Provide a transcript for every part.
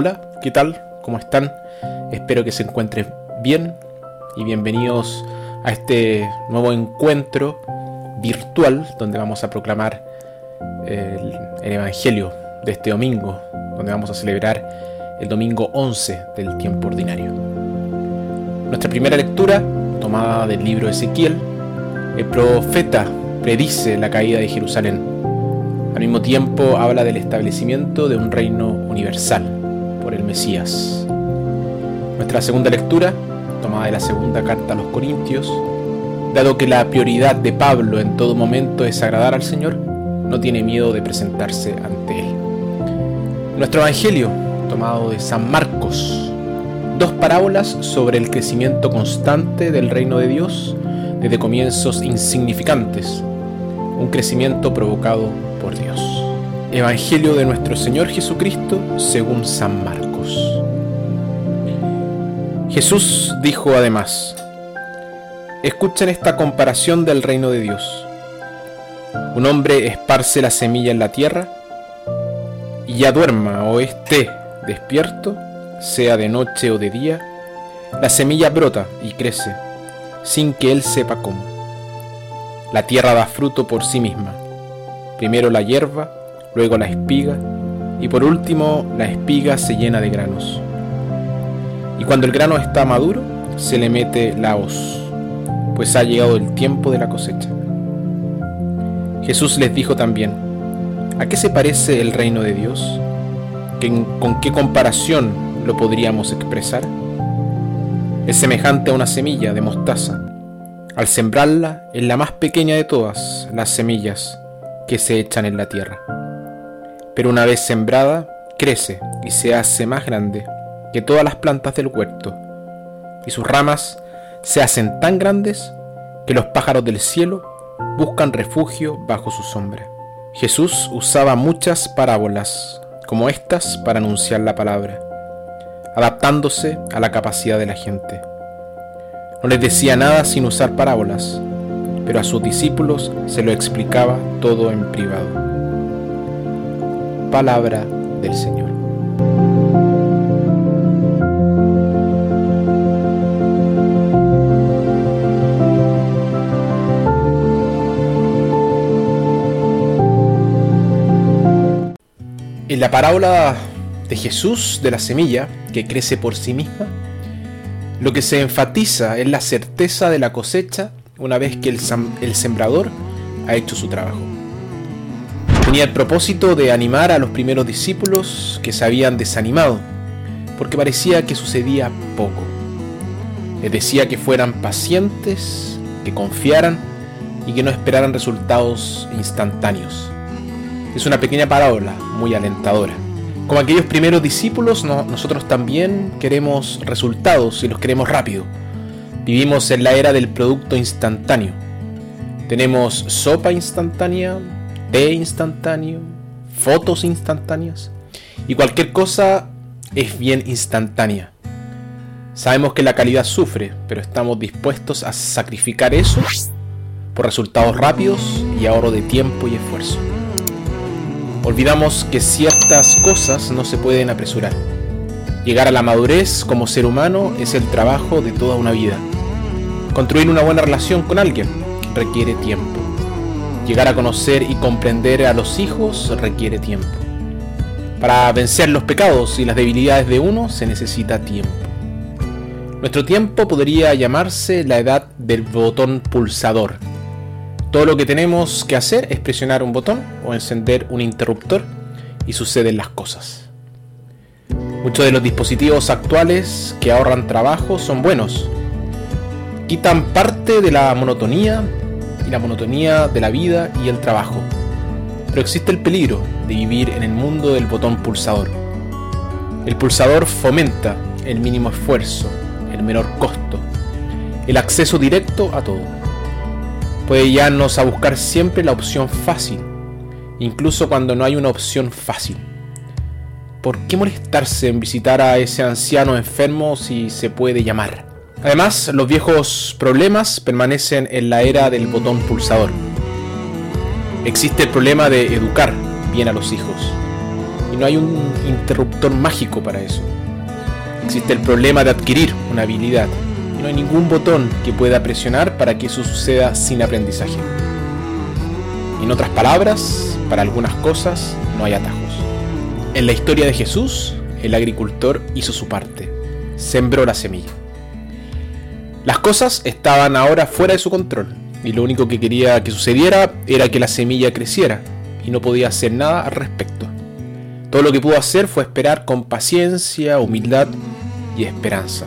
Hola, ¿qué tal? ¿Cómo están? Espero que se encuentren bien y bienvenidos a este nuevo encuentro virtual donde vamos a proclamar el, el, Evangelio de este domingo, donde vamos a celebrar el domingo 11 del tiempo ordinario. Nuestra primera lectura, tomada del libro de Ezequiel, el profeta predice la caída de Jerusalén. Al mismo tiempo habla del establecimiento de un reino universal Mesías. Nuestra segunda lectura, tomada de la segunda carta a los Corintios, dado que la prioridad de Pablo en todo momento es agradar al Señor, no tiene miedo de presentarse ante Él. Nuestro Evangelio, tomado de San Marcos, dos parábolas sobre el crecimiento constante del reino de Dios desde comienzos insignificantes, un crecimiento provocado por Dios. Evangelio de nuestro Señor Jesucristo según San Marcos. Jesús dijo además, escuchen esta comparación del reino de Dios. Un hombre esparce la semilla en la tierra y ya duerma o esté despierto, sea de noche o de día, la semilla brota y crece sin que él sepa cómo. La tierra da fruto por sí misma. Primero la hierba, luego la espiga y por último la espiga se llena de granos. Y cuando el grano está maduro, se le mete la hoz, pues ha llegado el tiempo de la cosecha. Jesús les dijo también, ¿a qué se parece el reino de Dios? ¿Con qué comparación lo podríamos expresar? Es semejante a una semilla de mostaza. Al sembrarla, es la más pequeña de todas las semillas que se echan en la tierra. Pero una vez sembrada, crece y se hace más grande que todas las plantas del huerto, y sus ramas se hacen tan grandes que los pájaros del cielo buscan refugio bajo su sombra. Jesús usaba muchas parábolas como estas para anunciar la palabra adaptándose a la capacidad de la gente. No les decía nada sin usar parábolas, pero a sus discípulos se lo explicaba todo en privado. Palabra del Señor. En la parábola de Jesús de la semilla que crece por sí misma, lo que se enfatiza es la certeza de la cosecha una vez que el, el sembrador ha hecho su trabajo. Tenía el propósito de animar a los primeros discípulos que se habían desanimado, porque parecía que sucedía poco. Les decía que fueran pacientes, que confiaran y que no esperaran resultados instantáneos. Es una pequeña parábola muy alentadora. Como aquellos primeros discípulos, nosotros también queremos resultados y los queremos rápido. Vivimos en la era del producto instantáneo. Tenemos sopa instantánea, té instantáneo, fotos instantáneas y cualquier cosa es bien instantánea. Sabemos que la calidad sufre, pero estamos dispuestos a sacrificar eso por resultados rápidos y ahorro de tiempo y esfuerzo. Olvidamos que ciertas cosas no se pueden apresurar. Llegar a la madurez como ser humano es el trabajo de toda una vida. Construir una buena relación con alguien requiere tiempo. Llegar a conocer y comprender a los hijos requiere tiempo. Para vencer los pecados y las debilidades de uno se necesita tiempo. Nuestro tiempo podría llamarse la edad del botón pulsador todo lo que tenemos que hacer es presionar un botón o encender un interruptor y suceden las cosas. Muchos de los dispositivos actuales que ahorran trabajo son buenos. Quitan parte de la monotonía y la monotonía de la vida y el trabajo. Pero existe el peligro de vivir en el mundo del botón pulsador. El pulsador fomenta el mínimo esfuerzo, el menor costo, el acceso directo a todo puede guiarnos a buscar siempre la opción fácil, incluso cuando no hay una opción fácil. ¿Por qué molestarse en visitar a ese anciano enfermo si se puede llamar? Además, los viejos problemas permanecen en la era del botón pulsador. Existe el problema de educar bien a los hijos. Y no hay un interruptor mágico para eso. Existe el problema de adquirir una habilidad no hay ningún botón que pueda presionar para que eso suceda sin aprendizaje. En otras palabras, para algunas cosas no hay atajos. En la historia de Jesús, el agricultor hizo su parte, sembró la semilla. Las cosas estaban ahora fuera de su control y lo único que quería que sucediera era que la semilla creciera y no podía hacer nada al respecto. Todo lo que pudo hacer fue esperar con paciencia, humildad y esperanza.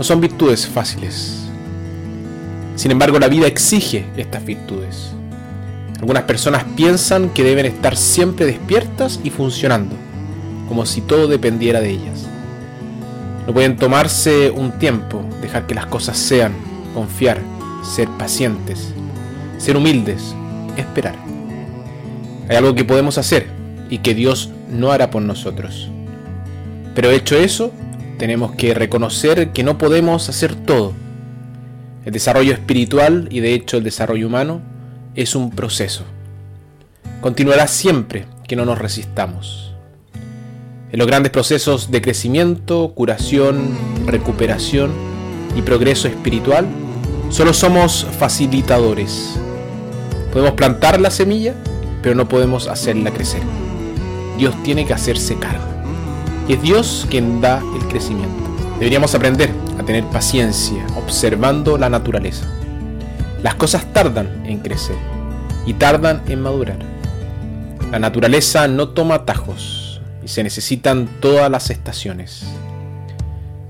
No son virtudes fáciles. Sin embargo, la vida exige estas virtudes. Algunas personas piensan que deben estar siempre despiertas y funcionando, como si todo dependiera de ellas. No pueden tomarse un tiempo, dejar que las cosas sean, confiar, ser pacientes, ser humildes, esperar. Hay algo que podemos hacer y que Dios no hará por nosotros. Pero hecho eso, tenemos que reconocer que no podemos hacer todo. El desarrollo espiritual y de hecho el desarrollo humano es un proceso. Continuará siempre que no nos resistamos. En los grandes procesos de crecimiento, curación, recuperación y progreso espiritual, solo somos facilitadores. Podemos plantar la semilla, pero no podemos hacerla crecer. Dios tiene que hacerse cargo. Es Dios quien da el crecimiento. Deberíamos aprender a tener paciencia observando la naturaleza. Las cosas tardan en crecer y tardan en madurar. La naturaleza no toma atajos y se necesitan todas las estaciones.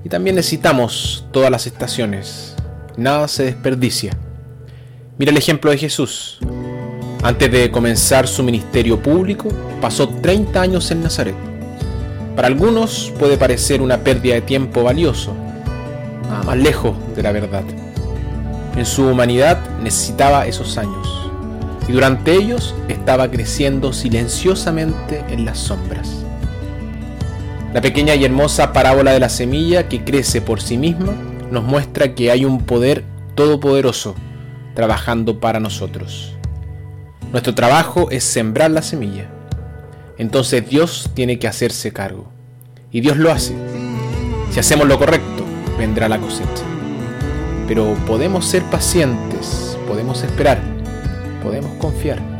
Y también necesitamos todas las estaciones. Nada se desperdicia. Mira el ejemplo de Jesús. Antes de comenzar su ministerio público, pasó 30 años en Nazaret. Para algunos puede parecer una pérdida de tiempo valioso, nada más lejos de la verdad. En su humanidad necesitaba esos años y durante ellos estaba creciendo silenciosamente en las sombras. La pequeña y hermosa parábola de la semilla que crece por sí misma nos muestra que hay un poder todopoderoso trabajando para nosotros. Nuestro trabajo es sembrar la semilla. Entonces Dios tiene que hacerse cargo. Y Dios lo hace. Si hacemos lo correcto, vendrá la cosecha pero podemos ser pacientes, podemos esperar, podemos confiar.